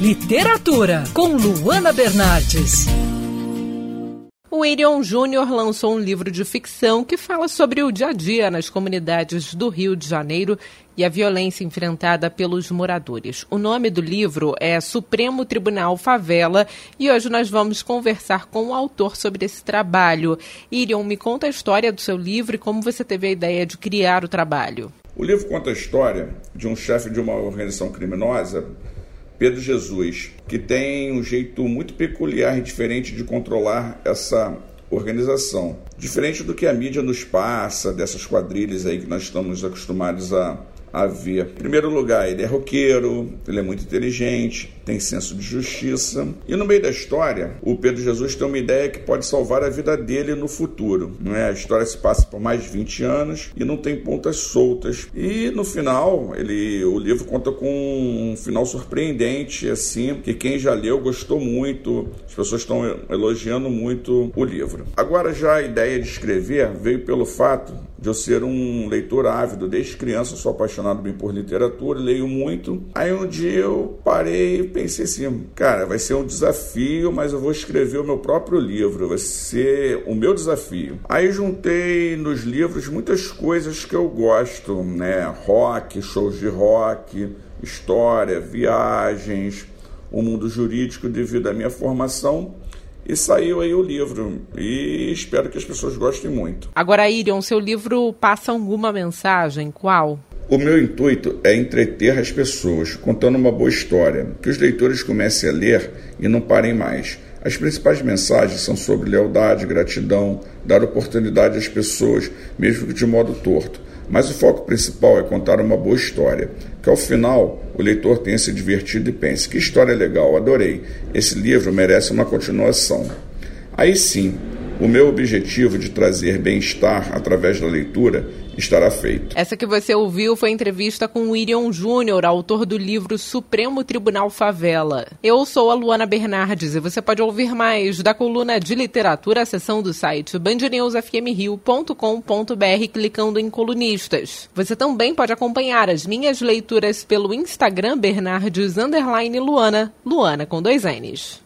Literatura, com Luana Bernardes. O Irion Júnior lançou um livro de ficção que fala sobre o dia a dia nas comunidades do Rio de Janeiro e a violência enfrentada pelos moradores. O nome do livro é Supremo Tribunal Favela e hoje nós vamos conversar com o autor sobre esse trabalho. Irion, me conta a história do seu livro e como você teve a ideia de criar o trabalho. O livro conta a história de um chefe de uma organização criminosa Pedro Jesus, que tem um jeito muito peculiar e diferente de controlar essa organização. Diferente do que a mídia nos passa, dessas quadrilhas aí que nós estamos acostumados a havia. Em primeiro lugar, ele é roqueiro, ele é muito inteligente, tem senso de justiça. E no meio da história, o Pedro Jesus tem uma ideia que pode salvar a vida dele no futuro. Não é? A história se passa por mais de 20 anos e não tem pontas soltas. E no final, ele, o livro conta com um final surpreendente, assim, que quem já leu gostou muito, as pessoas estão elogiando muito o livro. Agora já a ideia de escrever veio pelo fato de eu ser um leitor ávido desde criança, sou apaixonado bem por literatura, leio muito. Aí um dia eu parei e pensei assim, cara, vai ser um desafio, mas eu vou escrever o meu próprio livro, vai ser o meu desafio. Aí juntei nos livros muitas coisas que eu gosto, né? Rock, shows de rock, história, viagens, o mundo jurídico devido à minha formação e saiu aí o livro. E espero que as pessoas gostem muito. Agora, Irion, seu livro passa alguma mensagem? Qual? O meu intuito é entreter as pessoas, contando uma boa história, que os leitores comecem a ler e não parem mais. As principais mensagens são sobre lealdade, gratidão, dar oportunidade às pessoas, mesmo que de modo torto. Mas o foco principal é contar uma boa história, que ao final o leitor tenha se divertido e pense: que história legal, adorei. Esse livro merece uma continuação. Aí sim, o meu objetivo de trazer bem-estar através da leitura estará feito. Essa que você ouviu foi entrevista com Irion Júnior, autor do livro Supremo Tribunal Favela. Eu sou a Luana Bernardes e você pode ouvir mais da coluna de literatura, a seção do site bandnewsfmrio.com.br clicando em colunistas. Você também pode acompanhar as minhas leituras pelo Instagram Bernardes Luana, Luana com dois N's.